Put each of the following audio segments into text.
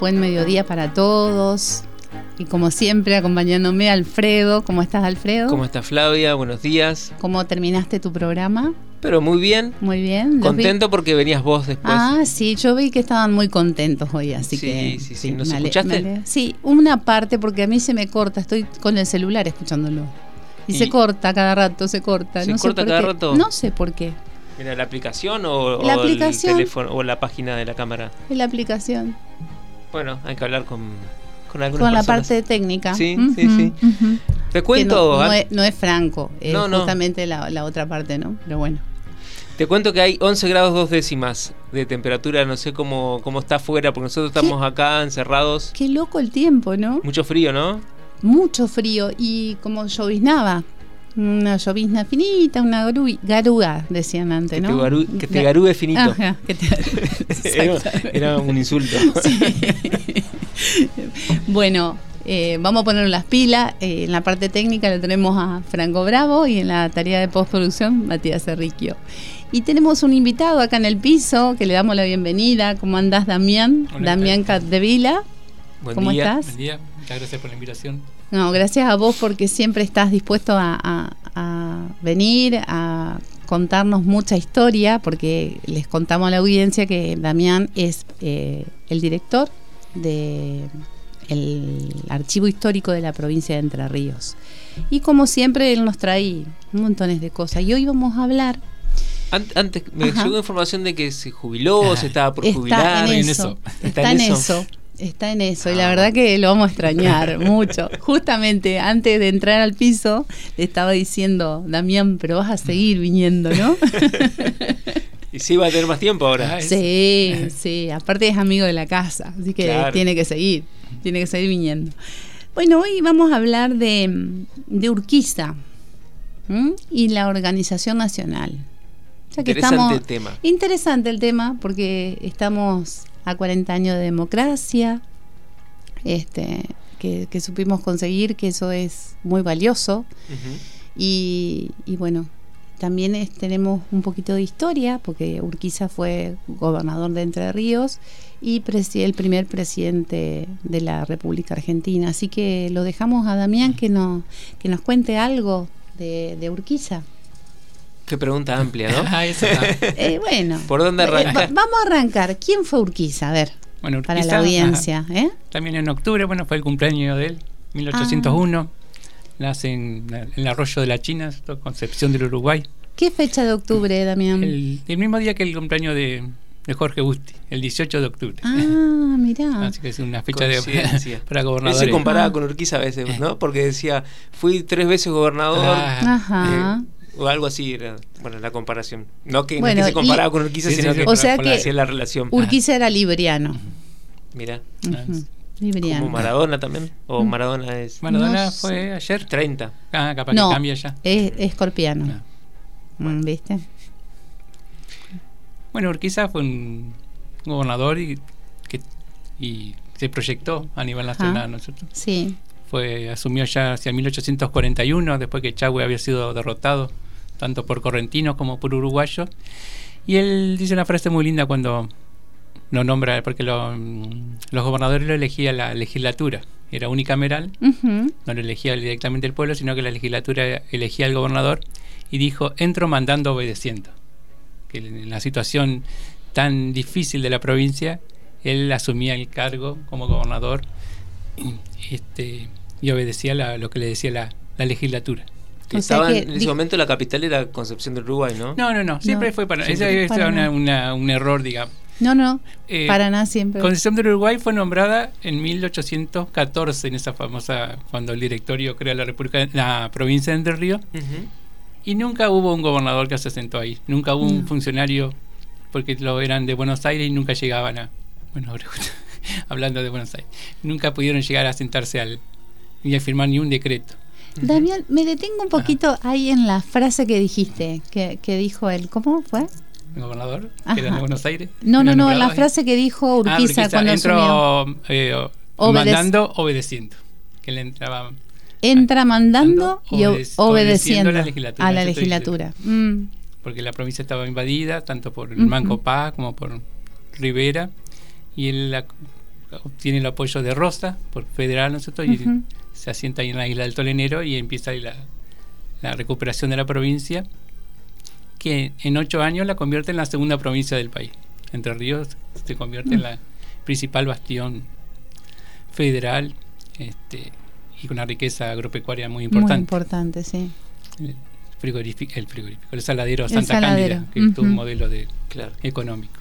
Buen mediodía para todos. Y como siempre, acompañándome Alfredo. ¿Cómo estás, Alfredo? ¿Cómo estás, Flavia? Buenos días. ¿Cómo terminaste tu programa? Pero muy bien. Muy bien. Contento vi- porque venías vos después. Ah, sí, yo vi que estaban muy contentos hoy, así Sí, que... sí, sí. ¿Nos me ale- escuchaste? Sí, una parte porque a mí se me corta, estoy con el celular escuchándolo. Y, Y- se corta cada rato, se corta. ¿Se no sé corta por cada qué. rato? No sé por qué. Mira, la aplicación o, La o aplicación. el teléfono o la página de la cámara. La aplicación. Bueno, hay que hablar con, con algunas Con la personas. parte técnica. Sí, sí, sí. Te cuento, no, no ah, es, no es franco, es No, justamente la, la otra parte, ¿no? Pero bueno. te cuento que hay 11 grados dos décimas de temperatura. No sé cómo, cómo está afuera, porque nosotros estamos acá encerrados. Qué loco el tiempo, ¿no? Mucho frío, ¿no? Mucho frío y como lloviznaba. Una llovizna finita, una garu- garúa, decían antes, Que, ¿no? te, garu- que te Ga- garúe finito. Ajá, que te- era, era un insulto. bueno, eh, vamos a poner las pilas. Eh, en la parte técnica lo tenemos a Franco Bravo y en la tarea de postproducción Matías Cerriquio. Y tenemos un invitado acá en el piso que le damos la bienvenida. ¿Cómo andás, Damián? Hola, Damián Capdevila. Buen ¿Cómo día. estás? Buen día, muchas gracias por la invitación. No, gracias a vos porque siempre estás dispuesto a, a- a venir, a contarnos mucha historia, porque les contamos a la audiencia que Damián es eh, el director de el archivo histórico de la provincia de Entre Ríos. Y como siempre, él nos trae montones de cosas. Y hoy vamos a hablar. An- Antes me Ajá. llegó información de que se jubiló, se estaba por jubilar. Está en eso. Está en eso. Está en eso. Y la Ah. verdad que lo vamos a extrañar mucho. Justamente antes de entrar al piso, le estaba diciendo, Damián, pero vas a seguir viniendo, ¿no? Y sí va a tener más tiempo ahora. Ah, sí, sí. Aparte es amigo de la casa, así que Claro. tiene que seguir. Tiene que seguir viniendo. Bueno, hoy vamos a hablar de, de Urquiza ¿m? y la organización nacional. Que Interesante estamos- el tema. Interesante el tema porque estamos a 40 años de democracia, este, que, que supimos conseguir, que eso es muy valioso. Y, y bueno, también es- tenemos un poquito de historia, porque Urquiza fue gobernador de Entre Ríos y el primer presidente de la República Argentina. Así que lo dejamos a Damián que, nos que nos cuente algo de, de Urquiza. Qué pregunta amplia, ¿no? Ah, eso. Eh, bueno, ¿Por dónde eh, arrancar? va- vamos a arrancar. ¿Quién fue Urquiza? A ver, Bueno, para Urquiza, la audiencia. ¿eh? también en octubre, bueno, fue el cumpleaños de él, 1801. Nace en, en el arroyo de la China, Concepción del Uruguay. ¿Qué fecha de octubre, Damián? El, el mismo día que el cumpleaños de, de Jorge Busti, el 18 de octubre. Ah, mirá. Así que es una fecha de, para Él gobernadores. se comparaba Ah. con Urquiza a veces, ¿no? Porque decía, fui tres veces gobernador. Ah, Ajá. eh, o algo así era, bueno, la comparación. No que, no Bueno, que se comparaba y- con Urquiza, Sí, sino sí, que O sea que- hacía la relación. Urquiza era libriano. Mira, Ah, Ujú, sí. Libriano. como Maradona también. O. Maradona es Maradona No sé. fue ayer. 30. Ah, capaz No. que cambia ya. Es escorpiano. Ah. Mm, ¿Viste? Bueno, Urquiza fue un gobernador y, que, y se proyectó a nivel nacional, ¿no es cierto? Sí. Fue, asumió ya hacia 1841, después que Chagüe había sido derrotado, tanto por correntinos como por uruguayos. Y él dice una frase muy linda cuando lo nombra, porque lo- mm, los gobernadores lo elegía la legislatura, era unicameral, no lo elegía directamente el pueblo, sino que la legislatura elegía al gobernador y dijo, entro mandando obedeciendo. Que en la situación tan difícil de la provincia, él asumía el cargo como gobernador este, y obedecía la- lo que le decía la, la legislatura. Que O sea estaba que en ese momento la capital era Concepción del Uruguay, ¿no? No, no, no, siempre No, fue para... siempre Ese es una- un error, digamos. No, no. Eh, para nada siempre. Concepción del Uruguay fue nombrada en 1814, en esa famosa, cuando el directorio crea la República, la provincia de Entre Ríos. Y nunca hubo un gobernador que se sentó ahí. Nunca hubo un No. funcionario, porque lo eran de Buenos Aires y nunca llegaban a. Bueno, ahora hablando de Buenos Aires. Nunca pudieron llegar a sentarse al. Ni a firmar ni un decreto. Damián, me detengo un poquito ahí en la frase que dijiste, que, que dijo él. ¿Cómo fue? El gobernador, Ajá. que era de Buenos Aires. No, no, no, la ahí. frase que dijo Ah, Urquiza Urquiza cuando asumió. entró eh, Obedec- mandando, obedeciendo. Que le entraba Entra mandando y obedeciendo obedeciendo a la legislatura, a la legislatura. Mm. porque la provincia estaba invadida tanto por el. Manco Paz como por Rivera y él la- obtiene el apoyo de Rosa por federal, ¿no es cierto? Y. se asienta ahí en la isla del Tolenero y empieza ahí la, la recuperación de la provincia que en ocho años la convierte en la segunda provincia del país. Entre Ríos se convierte en la principal bastión federal este, y con una riqueza agropecuaria muy Muy importante importante, sí. el frigorífico, el frigorífico, el saladero El Santa saladero, Cándida, que es todo un modelo de Claro. económico.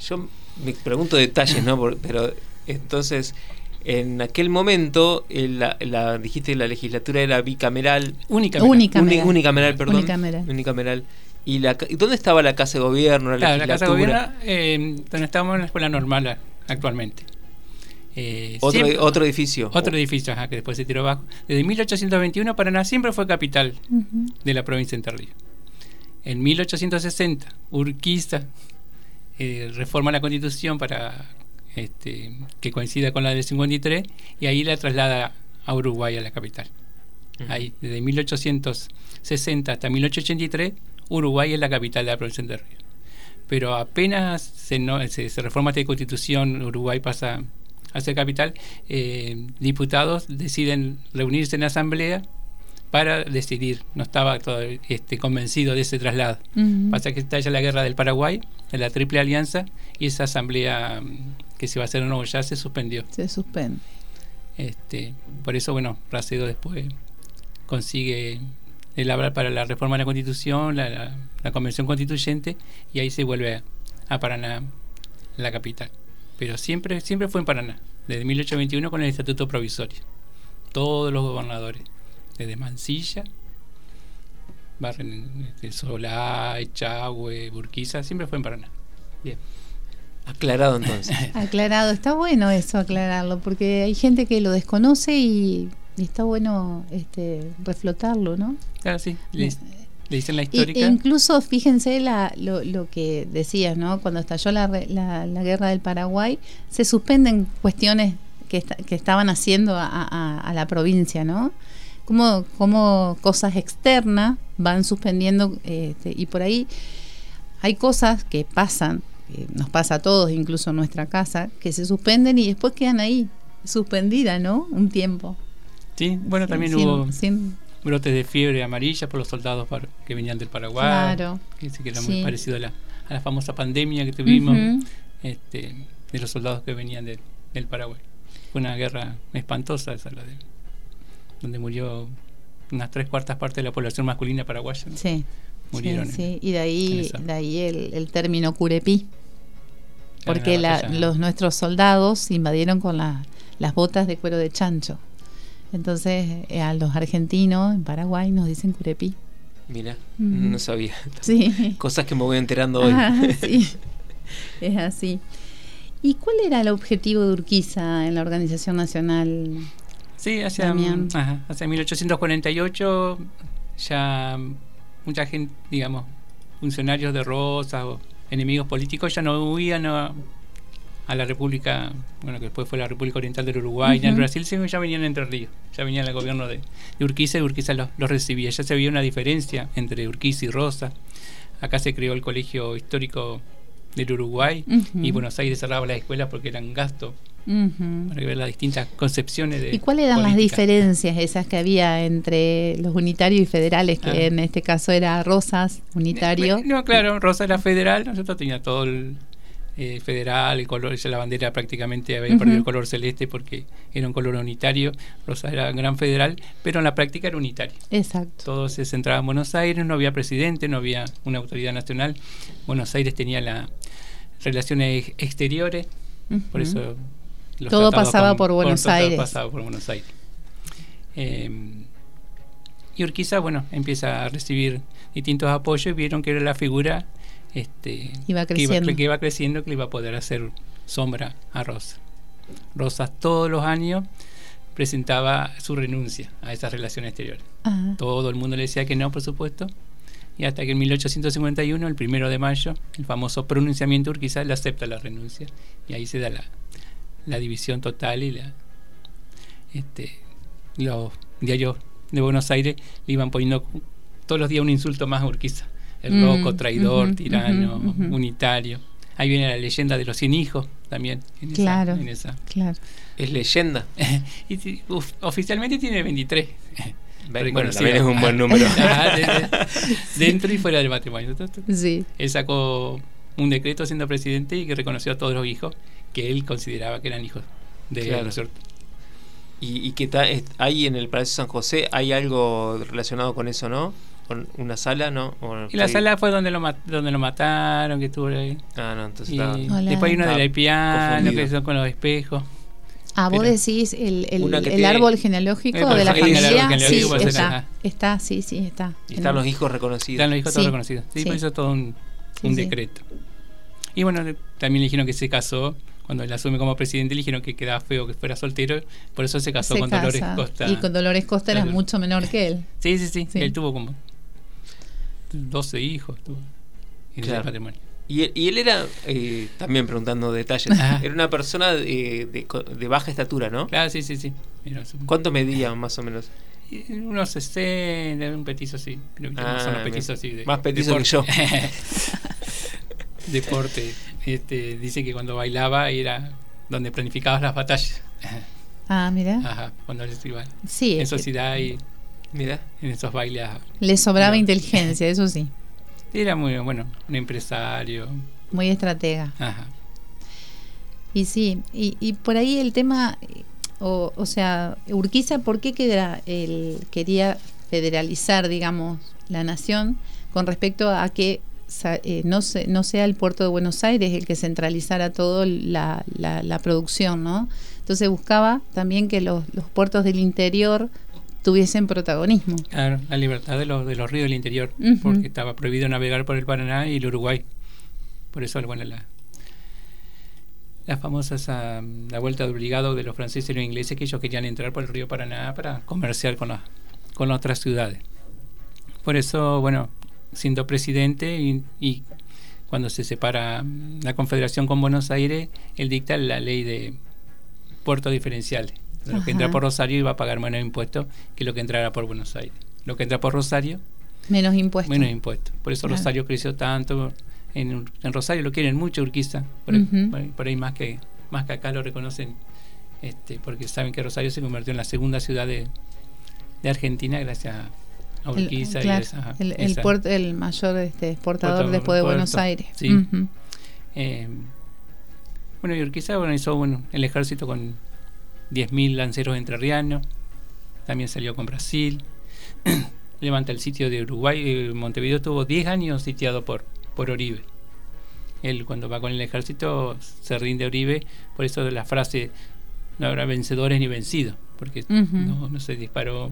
Yo me pregunto detalles, ¿no? Por- pero entonces, en aquel momento, el- la, la- dijiste que la legislatura era bicameral, Únicamente. Única. uni- Unicameral. unicameral, perdón. Unicameral. Unicameral. ¿Y la, dónde estaba la Casa de Gobierno, la Claro, la Casa de legislatura? Gobierno, eh, donde estamos en la escuela normal actualmente. Eh, Otro, siempre- otro edificio. otro edificio, ajá, que después se tiró abajo. Desde 1821 Paraná siempre fue capital de la provincia de Entre Ríos. En 1860, Urquiza eh, reforma la constitución para este, que coincida con la del 53 y ahí la traslada a Uruguay, a la capital. Ujú. Ahí, desde 1860 hasta 1883, Uruguay es la capital de la provincia de Ríos. Pero apenas se, no- se, se reforma esta constitución, Uruguay pasa a ser capital, eh, diputados deciden reunirse en asamblea para decidir. No estaba todavía este, convencido de ese traslado. Pasa que estalla la guerra del Paraguay, de la Triple Alianza, y esa asamblea mm, que se va a hacer en Nuevo ya se suspendió. Se suspende. Este, por eso, bueno, Racedo después consigue elaborar para la reforma de la Constitución, la, la- la Convención Constituyente, y ahí se vuelve a, a Paraná, la capital. Pero siempre, siempre fue en Paraná, desde 1821 con el Estatuto Provisorio. Todos los gobernadores, desde Mansilla, Barren, este, Solá, Echagüe, Burquiza, siempre fue en Paraná. Bien. Aclarado entonces. Aclarado, está bueno eso aclararlo, porque hay gente que lo desconoce y, está bueno este reflotarlo, ¿no? Claro, sí, le, le dicen la histórica. e incluso fíjense la, lo, lo que decías, ¿no? Cuando estalló la, la, la guerra del Paraguay, se suspenden cuestiones que, esta- que estaban haciendo a, a- a la provincia, ¿no? Como, como cosas externas van suspendiendo este, y por ahí hay cosas que pasan, que nos pasa a todos, incluso en nuestra casa, que se suspenden y después quedan ahí, suspendidas, ¿no? Un tiempo. sí, bueno, también Sin- hubo sin- brotes de fiebre amarilla por los soldados que venían del Paraguay. Claro. Que, que era Sí. muy parecido a la, a la famosa pandemia que tuvimos este, de los soldados que venían del- del Paraguay. Fue una guerra espantosa esa, la de, donde murió unas tres cuartas partes de la población masculina paraguaya. ¿no? Sí. Murieron. Sí, en- sí. y de ahí, de ahí el, el término curepí, porque la los nuestros soldados invadieron con la- las botas de cuero de chancho. Entonces eh, a los argentinos en Paraguay nos dicen curepí. Mira, no sabía. Sí. Cosas que me voy enterando hoy. Ah, sí. Es así. ¿Y cuál era el objetivo de Urquiza en la organización nacional? Sí, hacia, Damián. ajá, hacia 1848 ya mucha gente, digamos, funcionarios de Rosa o enemigos políticos ya no huían a, a la República, bueno, que después fue la República Oriental del Uruguay, y en Ujú. Brasil, sino ya venían Entre Ríos, ya venía el gobierno de, de Urquiza y Urquiza los, los recibía. Ya se veía una diferencia entre Urquiza y Rosa. Acá se creó el Colegio Histórico del Uruguay y Buenos Aires cerraba las escuelas porque eran gasto Ujú. para ver las distintas concepciones de ¿Y cuáles eran las diferencias esas que había entre los unitarios y federales, que Ah. en este caso era Rosas, unitario? No, claro, Rosa era federal, nosotros tenía todo el eh, federal, el color, la bandera prácticamente había Ujú. perdido el color celeste porque era un color unitario, Rosa era gran federal, pero en la práctica era unitario. Exacto. Todo se centraba en Buenos Aires, no había presidente, no había una autoridad nacional. Buenos Aires tenía las relaciones ex- exteriores, por eso los Todo pasaba por Buenos todo Aires. pasaba por Buenos Aires. Eh, Y Urquiza, bueno, empieza a recibir distintos apoyos y vieron que era la figura este, Iba que, iba, creciendo. que iba creciendo, que le iba a poder hacer sombra a Rosa. Rosa todos los años presentaba su renuncia a esa relación exterior. Ah, Todo el mundo le decía que no, por supuesto. Y hasta que en 1851, el primero de mayo, el famoso pronunciamiento de Urquiza le acepta la renuncia. Y ahí se da la, la división total y la, este, los diarios de Buenos Aires le iban poniendo todos los días un insulto más a Urquiza. El Mm, loco, traidor, tirano, unitario. Ahí viene la leyenda de los 100 hijos también. En esa- Claro. en esa. claro. Es leyenda. y si- uf, oficialmente tiene 23. Bueno, Reconocido. también es un buen número. Ajá, de- de- dentro y fuera del matrimonio. Sí. Él sacó un decreto siendo presidente y que reconoció a todos los hijos que él consideraba que eran hijos de Claro. ¿no es? Y, y que ta- es- hay en el Palacio San José, hay algo relacionado con eso, ¿no? Con una sala, ¿no? O Y la ahí- sala fue donde lo, donde lo mataron, que estuvo ahí. Ah, no, entonces Y después hay Está del piano, que son con los espejos. Ah, vos decís el, el, que el tiene- árbol genealógico Eh, de la familia. Sí, está. Está, sí, sí, está. Y están los hijos reconocidos. Están los hijos Sí. todos reconocidos. Sí, Sí. por eso todo un, Sí, un sí. decreto. Y bueno, también le dijeron que se casó. Cuando él asume como presidente, le dijeron que quedaba feo que fuera soltero. Por eso se casó Se con Dolores. Costa. Y con Dolores Costa era Claro. mucho menor que él. Sí, sí, sí, Sí. Él tuvo como 12 hijos. Tuvo en Claro. patrimonio. Y él, y él era, eh, también preguntando detalles, era una persona de, de co- de baja estatura, ¿no? Claro, sí, sí, sí. Era su- ¿Cuánto medía más o menos? unos 60, un petizo así. Creo que Ah, son los bien. petizos así. De, Más petizo que yo. Deporte. Este, dice que cuando bailaba era donde planificabas las batallas. Ah, mira. Ajá, cuando les iba Sí, en sociedad y Mira. en esos bailes. le sobraba inteligencia, eso sí. Era muy bueno, un empresario. Muy estratega. Ajá. Y sí, y, y por ahí el tema, o, o sea, Urquiza, ¿por qué queda el, quería federalizar, digamos, la nación con respecto a que eh, no, se, no sea el puerto de Buenos Aires el que centralizara todo la, la, la producción, ¿no? Entonces buscaba también que los, los puertos del interior tuviesen protagonismo. Claro, la libertad de los, de los ríos del interior, Ujú. porque estaba prohibido navegar por el Paraná y el Uruguay. Por eso, bueno, la, la famosa esa, la vuelta de obligado de los franceses y los ingleses que ellos querían entrar por el río Paraná para comerciar con, las con las otras ciudades. Por eso, bueno, siendo presidente y, y cuando se separa la confederación con Buenos Aires, él dicta la ley de puertos diferenciales. Lo Ajá. que entra por Rosario iba a pagar menos impuestos que lo que entrara por Buenos Aires. Lo que entra por Rosario, Menos impuestos. menos impuestos. Por eso Claro. Rosario creció tanto. En, en Rosario lo quieren mucho Urquiza. Por ahí más que más que acá lo reconocen. Este, porque saben que Rosario se convirtió en la segunda ciudad de, de Argentina gracias a El- Urquiza claro, y esa, el, el esa- puerto, el mayor este, exportador Puerto- después de puerto, Buenos Aires. sí. Eh, bueno, y Urquiza organizó bueno, el ejército con 10.000 lanceros entrerrianos. También salió con Brasil. Levanta el sitio de Uruguay. eh, Montevideo estuvo 10 años sitiado por, por Oribe. Él cuando va con el ejército se rinde a Oribe. Por eso la frase no habrá vencedores ni vencidos. Porque no se disparó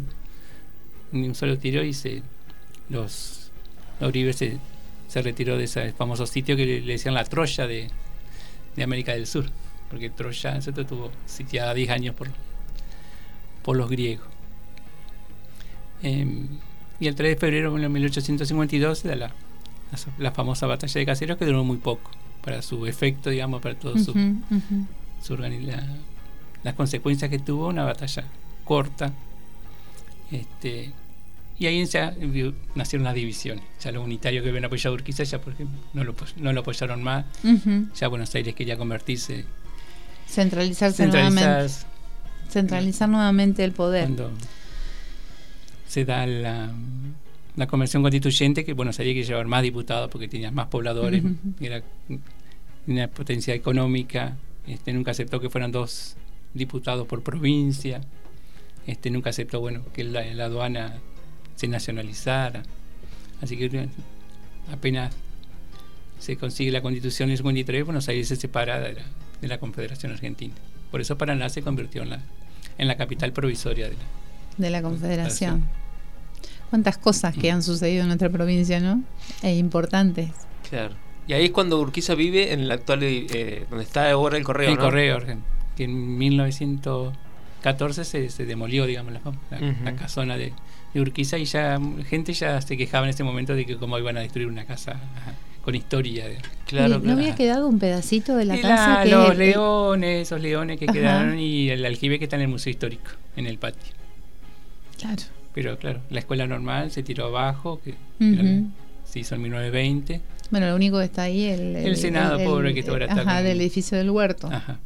ni un solo tiro y se los Oribe se, se retiró de ese famoso sitio que le, le decían la Troya de, de América del Sur, porque Troya ¿cierto? estuvo sitiada 10 años por, por los griegos. Em, y el 3 de febrero de 1852 se da la, la, la famosa batalla de Caseros que duró muy poco para su efecto, digamos, para todo su, Ujú, ujú. su la- las consecuencias que tuvo una batalla corta este y ahí ya nacieron las divisiones ya los unitarios que habían apoyado a Urquiza ya por ejemplo no lo, apoy- no lo apoyaron más Ujú. ya Buenos Aires quería convertirse Centralizarse nuevamente. centralizadas Centralizar nuevamente el poder. cuando se da la, la convención constituyente que Buenos Aires quiere llevar más diputados porque tenía más pobladores era una potencia económica este nunca aceptó que fueran dos diputados por provincia este nunca aceptó bueno que la, la aduana se nacionalizara así que apenas se consigue la constitución en el 53 Buenos Aires se separa de la, de la Confederación Argentina por eso Paraná se convirtió en la en la capital provisoria de la de la Confederación. Cuántas cosas que han sucedido en nuestra provincia, ¿no? E importantes. Claro. Y ahí es cuando Urquiza vive en el actual, eh, donde está ahora el correo. El ¿no? correo, que en 1914 se, se demolió, digamos, la, la, Ujú. la casona de, de Urquiza y ya gente ya se quejaba en ese momento de que cómo iban a destruir una casa ajá, con historia. de- Claro, ¿Y ¿No claro. había quedado un pedacito de la Y casa la- que los el- leones, esos leones que Ajá. quedaron y el aljibe que está en el museo histórico, en el patio. Claro. Pero claro, la escuela normal se tiró abajo, que Ujú. era- se hizo en 1920. Bueno, lo único que está ahí el, El Senado, pobre, que ahora está ajá, con- del edificio del huerto. Ajá.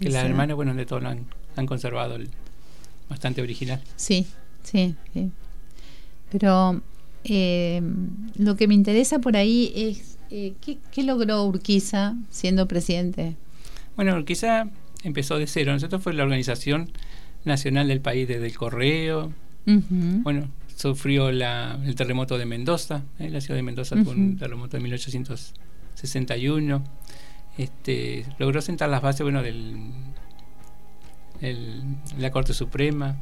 El Que las hermanas, bueno, de todo lo han, han conservado el- bastante original. Sí, sí, sí. Pero eh, lo que me interesa por ahí es eh, ¿qué, qué logró Urquiza siendo presidente. Bueno, quizá empezó de cero. Nosotros fue la organización nacional del país desde el correo. Bueno, sufrió la, el terremoto de Mendoza. ¿eh? La ciudad de Mendoza tuvo un Ujú. terremoto de 1861. Este, logró sentar las bases bueno, del el- la Corte Suprema.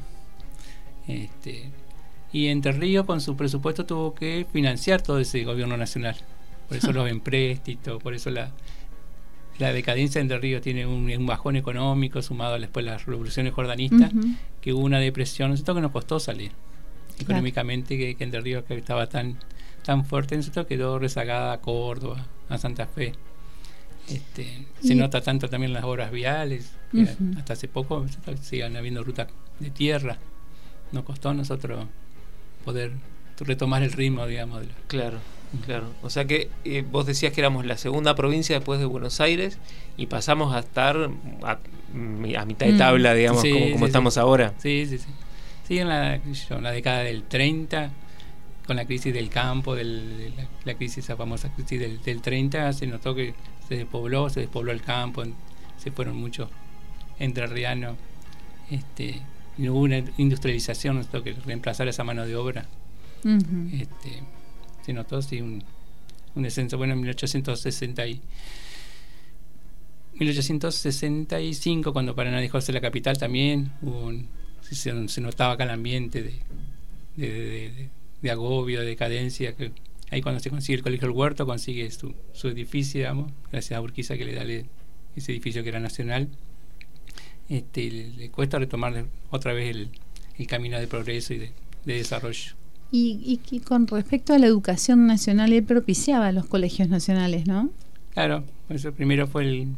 Este, y Entre Ríos con su presupuesto tuvo que financiar todo ese gobierno nacional. Por eso los empréstitos, por eso la, la decadencia de Entre Ríos tiene un, un bajón económico sumado a después las revoluciones jordanistas, que hubo una depresión, nosotros que nos costó salir económicamente, que, que Entre Ríos que estaba tan, tan fuerte, nosotros quedó rezagada a Córdoba, a Santa Fe. Este, se nota tanto también las obras viales, Ujú. hasta hace poco sigan habiendo rutas de tierra. Nos costó a nosotros poder retomar el ritmo, digamos. de la- Claro, claro. O sea que eh, vos decías que éramos la segunda provincia después de Buenos Aires y pasamos a estar a, a mitad de Mm. tabla, digamos, Sí, como, como sí. estamos ahora. Sí, sí, sí. Sí, en la, en década del 30, con la crisis del campo, del- de la, la crisis, esa famosa crisis del, del 30, se notó que se despobló, se despobló el campo, se fueron muchos entrerrianos. Este, y hubo una industrialización, tuvo que reemplazar esa mano de obra. Ujú. Este, se notó sí, un, un descenso. Bueno, en 1860 y, 1865, cuando Paraná dejó de ser la capital, también hubo un- se, se notaba acá el ambiente de, de, de- de- de agobio, de decadencia. Que ahí cuando se consigue el Colegio del Huerto, consigue su, su edificio, digamos, gracias a Urquiza que le da ese edificio que era nacional. Este, le, cuesta retomar otra vez el, el camino de progreso y de, de desarrollo. Y, y que con respecto a la educación nacional, él propiciaba los colegios nacionales, ¿no? Claro, eso primero fue el,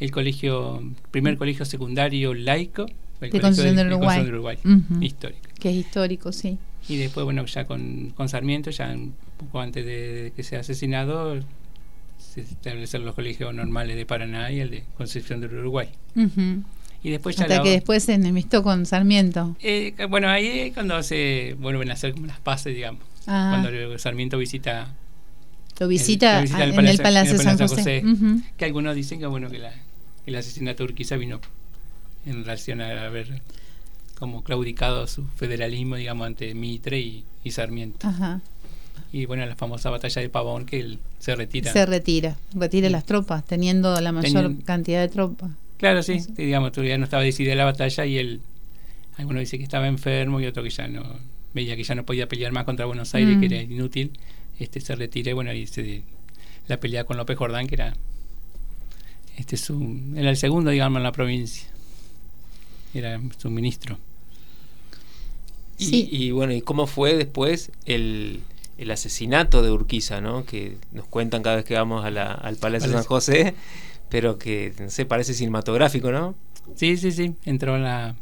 el colegio, primer colegio secundario laico, el De colegio Concepción del de Uruguay. Del histórico. Que es histórico, sí. Y después, bueno, ya con, con Sarmiento, ya un poco antes de, de que sea asesinado, se establecen los colegios normales de Paraná y el de Concepción del Uruguay. Ujú. Y después ya Hasta la- que después se enemistó con Sarmiento. eh, bueno, ahí es cuando se vuelven a hacer como las paces, digamos. Ah, Cuando Sarmiento visita lo visita, lo visita a- el en el Palacio San José. Que algunos dicen que bueno que la, el asesinato de Urquiza vino en relación a haber como claudicado su federalismo digamos ante Mitre y, y Sarmiento Ajá. y bueno la famosa batalla de Pavón que él se retira Se retira, retira las tropas, teniendo la mayor cantidad de tropas. Claro sí, sí, digamos todavía no estaba decidida la batalla y él algunos dicen que estaba enfermo y otro que ya no veía que ya no podía pelear más contra Buenos Aires Mm. que era inútil este se retira y bueno y se la pelea con López Jordán que era este su era el segundo digamos en la provincia era su ministro Y, Sí. y bueno, ¿y cómo fue después el, el asesinato de Urquiza, ¿no? Que nos cuentan cada vez que vamos a la- al Palacio Palacio. San José, pero que, no sé, parece cinematográfico, ¿no? sí sí sí entró en la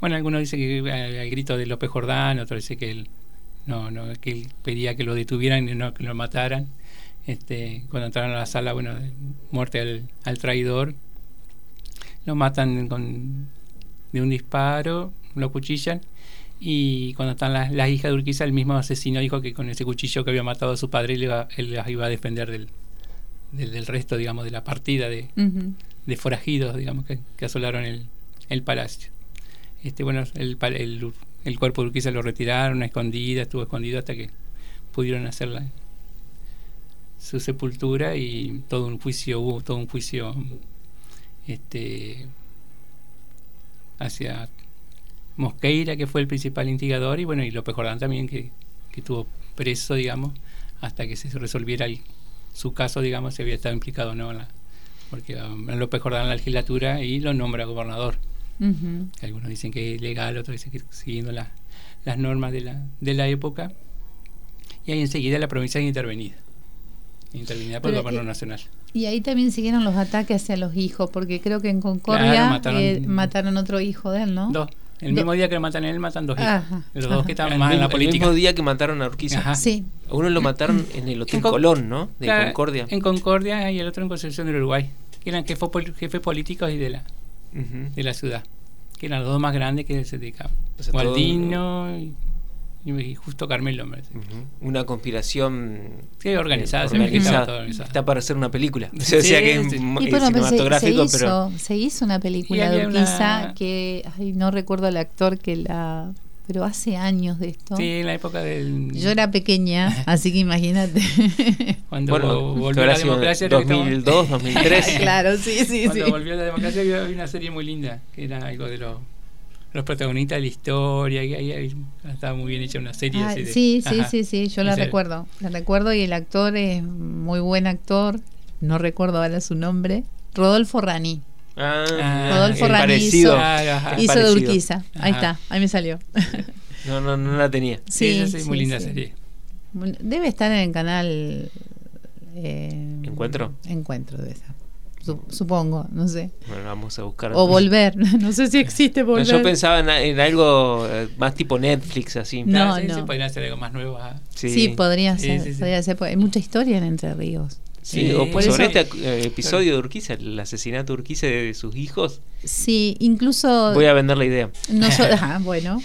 bueno algunos dicen que al, grito de López Jordán otros dicen que él no no que pedía que lo detuvieran y no que lo mataran este cuando entraron a la sala bueno muerte al, al traidor lo matan con de un disparo lo cuchillan y cuando están las, las hijas de Urquiza el mismo asesino dijo que con ese cuchillo que había matado a su padre él, iba- él las iba a defender del, del, del resto digamos de la partida de, forajidos, digamos, que, que asolaron el, el palacio. Este, bueno, el, el, el cuerpo de Urquiza lo retiraron a escondida, estuvo escondido hasta que pudieron hacer la- su sepultura y todo un juicio, hubo todo un juicio este hacia Mosqueira, que fue el principal instigador, y bueno, y López Jordán también, que, que estuvo preso, digamos, hasta que se resolviera el- su caso, digamos, si había estado implicado o no, en la- porque um, López Jordán en la legislatura y lo nombra gobernador. Algunos dicen que es legal, otros dicen que siguiendo la- las normas de la, de la época. Y ahí enseguida la provincia es intervenida. Intervenida por Pero, el gobierno eh, nacional. Y ahí también siguieron los ataques hacia los hijos, porque creo que en Concordia Claro, mataron- eh, mataron otro hijo de él, ¿no? Dos. El mismo día que lo matan a él, matan dos hijos. Los dos ajá. que estaban más en la mismo- el política. mismo día que mataron a Urquiza. Ajá. Sí, uno lo mataron en el Hotel En Colón, ¿no? De Claro, Concordia. En Concordia y el otro en Concepción del Uruguay. Que eran jefos, pol- jefes políticos y de la, de la ciudad. Que eran los dos más grandes que se dedicaban. O sea, todo- Gualdino y, justo Carmelo. me parece. Ujú. Una conspiración Sí, organizada. eh, se organizada. todo organizado. Está para hacer una película. O Sí, sea que es sí. Y bueno, pero se, se cinematográfico, hizo, pero se hizo una película de Urquiza una- que, ay, no recuerdo el actor que la, pero hace años de esto. Sí, en la época del. Yo era pequeña, así que imagínate. Cuando bueno, volvió la democracia. era que estaba- 2002, 2003. claro, sí, sí, sí. Cuando volvió la democracia había había una serie muy linda, que era algo de los, los protagonistas de la historia, y estaba muy bien hecha una serie. Ah, así de- sí, sí, Ajá. sí, sí, yo la recuerdo. La recuerdo y el actor es muy buen actor. No recuerdo ahora su nombre. Rodolfo Rani. Ah, Rodolfo Rani parecido. hizo, de. Urquiza. Ahí está, ahí me salió. No, no, no la tenía. Sí, esa es muy sí, linda sí. serie. Debe estar en el canal. eh, ¿Encuentro? Encuentro de esa. Su- supongo, no sé. Bueno, vamos a buscar. O volver. No sé si existe No, volver. yo pensaba en, en algo eh, más tipo Netflix, así. No, Claro, sí, no. Se podrían hacer algo más nuevo. ajá. Sí, podría Sí, ser. sí, sí. podría ser, porque hay mucha historia en Entre Ríos. Sí, o por sobre eso- este eh, episodio de Urquiza, el asesinato de Urquiza de sus hijos. Sí, incluso. Voy a vender la idea. Bueno.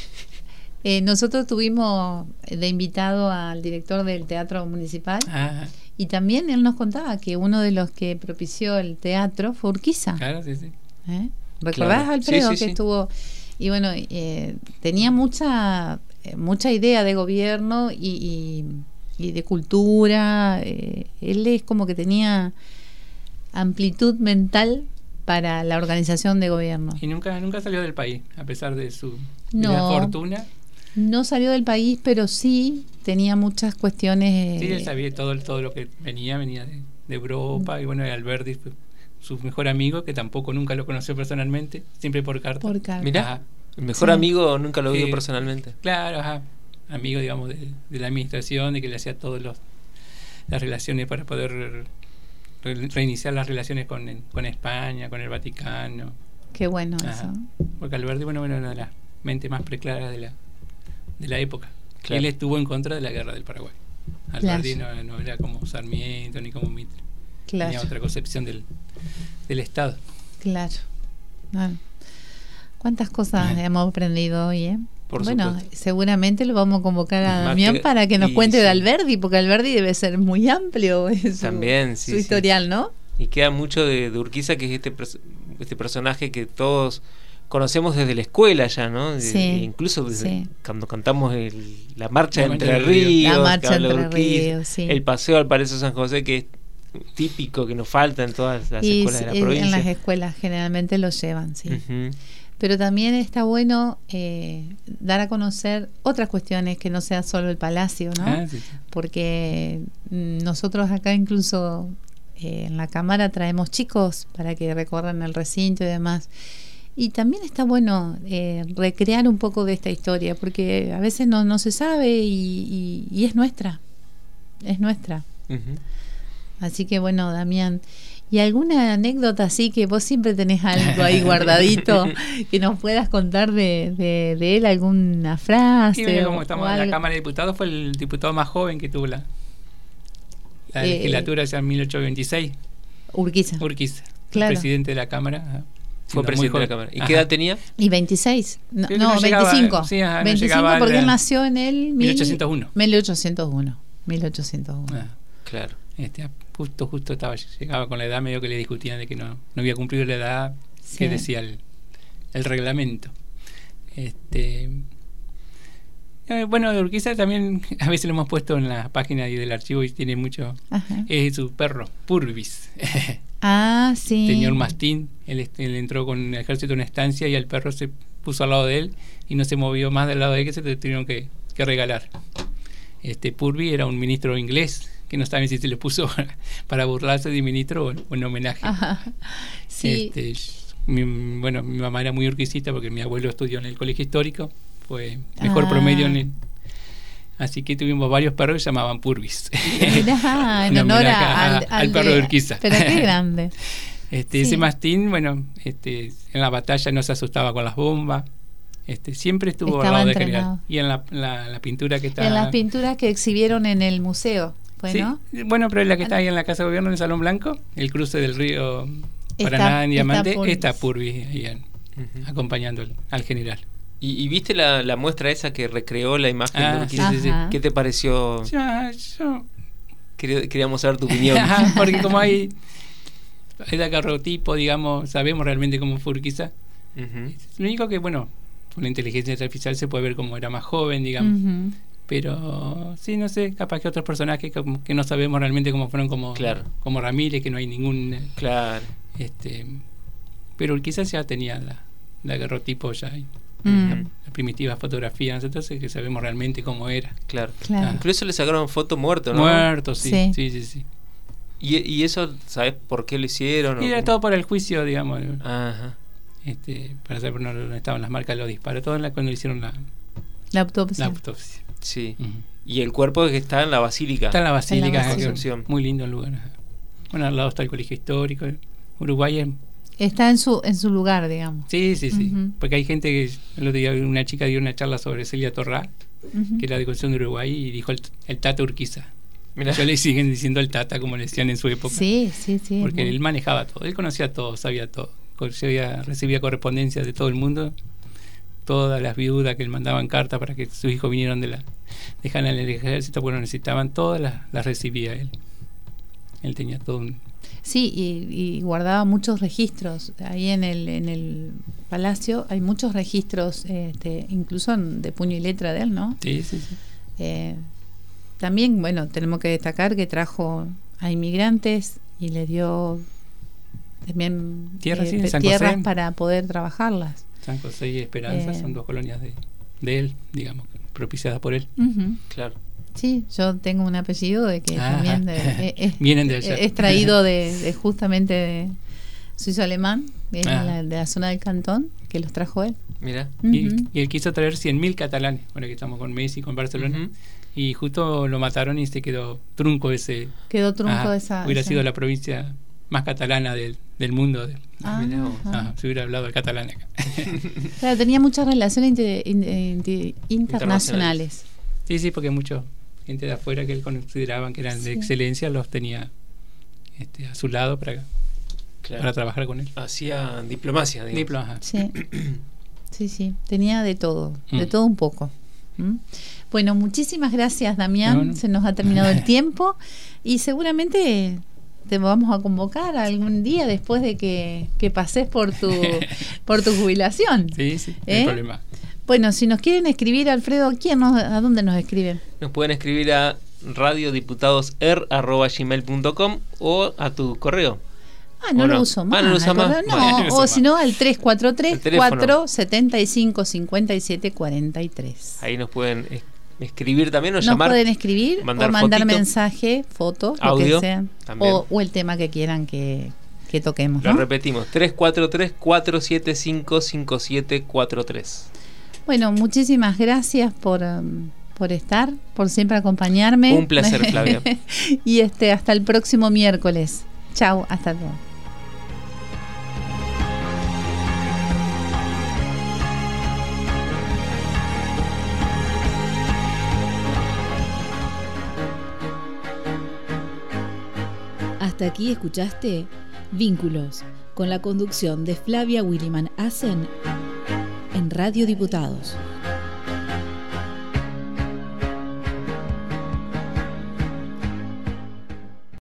Eh, nosotros tuvimos de invitado al director del Teatro Municipal Ajá, y también él nos contaba que uno de los que propició el teatro fue Urquiza. claro, sí, sí. ¿eh? ¿Recordás, Claro. Alfredo, Sí, sí, que sí. estuvo? Y bueno, eh, tenía mucha, eh, mucha idea de gobierno y, y- y de cultura. eh, él es como que tenía amplitud mental para la organización de gobierno. Y nunca, nunca salió del país, a pesar de su No. fortuna. No salió del país, pero sí tenía muchas cuestiones. Sí, eh, él sabía todo, todo lo que venía, venía de, de Europa. Y bueno, Alberti fue su mejor amigo, que tampoco nunca lo conoció personalmente, siempre por carta. por carta. Mirá, Ajá. el mejor Sí. amigo nunca lo vio Sí. personalmente. Claro, ajá. Amigo, digamos, de, de la administración, de que le hacía todas las relaciones para poder re- reiniciar las relaciones con, con España, con el Vaticano. Qué bueno Ajá. eso. Porque Alberti, bueno, era una de las mentes más preclaras de la, de la época. Claro. Él estuvo en contra de la guerra del Paraguay. Alberti no, no era como Sarmiento ni como Mitre. Claro, Tenía otra concepción del, del Estado. claro. Ah. ¿Cuántas cosas hemos aprendido hoy, eh? Por bueno, supuesto. seguramente lo vamos a convocar a Damián que- para que nos cuente de. Alberdi, porque Alberdi debe ser muy amplio su, También, sí, su sí. historial, ¿no? Y queda mucho de, de Urquiza, que es este, este personaje que todos conocemos desde la escuela ya, ¿no? Sí, incluso desde sí. cuando cantamos el- la marcha La Entre Ríos. La marcha Entre Ríos, sí. el paseo al Palacio San José, que es típico, que nos falta en todas las Y escuelas de la sí, en provincia. las escuelas generalmente lo llevan, sí. Pero también está bueno eh, dar a conocer otras cuestiones que no sea solo el palacio, ¿no? Ah, sí, sí. Porque nosotros acá incluso eh, en la cámara traemos chicos para que recorran el recinto y demás. Y también está bueno eh, recrear un poco de esta historia, porque a veces no, no se sabe y, y- y es nuestra, es nuestra. Así que bueno, Damián, ¿y alguna anécdota así que vos siempre tenés algo ahí guardadito que nos puedas contar de, de, de él, alguna frase? O- como estamos en la? Cámara de Diputados, fue el diputado más joven que tuvo la, la Eh, legislatura ya en 1826, Urquiza. Urquiza, Claro. el presidente de la Cámara. Ah, Fue presidente de la joven. Cámara. ¿Y Ajá. qué edad tenía? ¿Y 26? No, no, no llegaba, 25. sí, ajá, no 25 llegaba porque al- él nació en el mil- 1801. 1801. 1801. Ah, Claro. este, justo, justo estaba, llegaba con la edad, medio que le discutían de que no, no había cumplido la edad Sí. que decía el, el reglamento. Este, eh, bueno, de Urquiza también a veces lo hemos puesto en la página ahí del archivo y tiene mucho. Ajá. Es su perro, Purvis. Ah, sí. Tenía un mastín, él, entró con el ejército en una estancia y al perro se puso al lado de él y no se movió más del lado de él que se le tuvieron que, que regalar. Este Purvi era un ministro inglés que no saben si se le puso para burlarse de ministro o, en homenaje. Ajá. Sí. Este, mi- bueno, mi mamá era muy orquisita porque mi abuelo estudió en el colegio histórico, fue mejor Ah. promedio en el... Así que tuvimos varios perros que se llamaban Purvis. Mirá, en honor homenaje a- a- al, al perro de Urquiza. Pero qué grande. Este, Sí. Ese mastín, bueno, este, en la batalla no se asustaba con las bombas. Este, siempre estuvo Estaba al lado de entrenado. general. Y en la, la- la pintura que está... En las pinturas que exhibieron en el museo, Sí, bueno. bueno, pero la que está ahí en la Casa de Gobierno, en el Salón Blanco, el cruce del río Está- Paraná en está Diamante, Purvis. está Purvis ahí en- Ujú. acompañando al general. ¿Y, y viste la, la muestra esa que recreó la imagen Ah, de Urquiza? sí. ¿Qué te pareció? Ya, yo- Quería- Queríamos saber tu opinión. Ajá, porque como hay, hay de agarrotipo, digamos, sabemos realmente cómo fue Urquiza. Ujú. Lo único que, bueno, con la inteligencia artificial se puede ver cómo era más joven, digamos. Pero sí, no sé, capaz que otros personajes que no sabemos realmente cómo fueron, como, Claro. como Ramírez, que no hay ningún. eh, Claro. este Pero quizás ya tenía la, la agarrotipo ya, Mm, la primitiva fotografía, entonces que sabemos realmente cómo era. Claro. claro. Ah. Incluso le sacaron foto muerto, ¿no? Muerto, sí, Sí. sí, sí, sí. ¿Y, y eso, ¿sabes por qué lo hicieron? Y o era cómo? todo para el juicio, digamos, Ajá. este, para saber por dónde estaban las marcas de los disparos, todo en la, cuando le hicieron la, La autopsia. la autopsia. Sí. Y el cuerpo que está en la basílica. Está en la Basílica, Basílica. que- Concepción. muy lindo el lugar. Bueno, al lado está el colegio histórico. Uruguay es Está en su, en su lugar, digamos. Sí, sí, sí. Porque hay gente que. El otro día una chica dio una charla sobre Celia Torrá, Ujú. que era de Concepción de Uruguay, y dijo el, el Tata Urquiza. Mirá. Yo le siguen diciendo el Tata, como le decían en su época. Sí, sí, sí. Porque él manejaba todo, él conocía todo, sabía todo. Recibía, recibía correspondencia de todo el mundo. Todas las viudas que le mandaban cartas para que sus hijos vinieran de la. dejaran el ejército porque lo necesitaban, todas las, las recibía él. Él tenía todo un. Sí, y, y guardaba muchos registros. Ahí en el, en el palacio hay muchos registros, este, incluso de puño y letra de él, ¿no? Sí, sí, sí. Eh, también, bueno, tenemos que destacar que trajo a inmigrantes y le dio también Tierras, sí, José. para poder trabajarlas. San José y Esperanza Eh. son dos colonias de, de él, digamos, propiciadas por él. Claro. Sí, yo tengo un apellido de que Ajá. también de- eh, es, Vienen de allá. es traído de, de justamente de suizo-alemán, de, Ah. la, de la zona del cantón, que los trajo él. Mira. Y, Ujú. y él quiso traer 100.000 catalanes, ahora que estamos con Messi, con Barcelona, Ujú. y justo lo mataron y se quedó trunco ese. Quedó trunco Ajá, esa. Hubiera esa- sido la provincia más catalana del, del mundo. de- Ah. Ajá, se hubiera hablado de catalán acá. Claro, tenía muchas relaciones inter- in- inter- internacionales. sí, sí, porque mucha gente de afuera que él consideraban que eran de excelencia los tenía este, a su lado para, Claro. para trabajar con él. Hacía diplomacia, digamos. Diplo, ajá. Sí. sí, sí, tenía de todo, de Mm. todo un poco. ¿Mm? Bueno, muchísimas gracias, Damián. Se nos ha terminado el tiempo y seguramente te vamos a convocar algún día después de que, que pases por tu, por tu jubilación. Sí, sí, no ¿Eh? hay problema. Bueno, si nos quieren escribir, Alfredo, ¿a, quién nos- ¿a dónde nos escriben? Nos pueden escribir a radiodiputadoser.com o a tu correo. Ah, no ¿O lo uso Ah, más. ¿no lo usa al más? No, no lo o si no, al 343 El teléfono. 475 57 43. Ahí nos pueden es- escribir también o Nos llamar. pueden escribir mandar o mandar fotito. mensaje, fotos, lo Audio, que sea. O, o el tema que quieran que, que toquemos. Lo repetimos, 343-475-5743. Bueno, muchísimas gracias por, um, por estar, por siempre acompañarme. Un placer, Flavia. y este hasta el próximo miércoles. Chau, hasta luego. Hasta aquí escuchaste Vínculos, con la conducción de Flavia Williman Asen en Radio Diputados.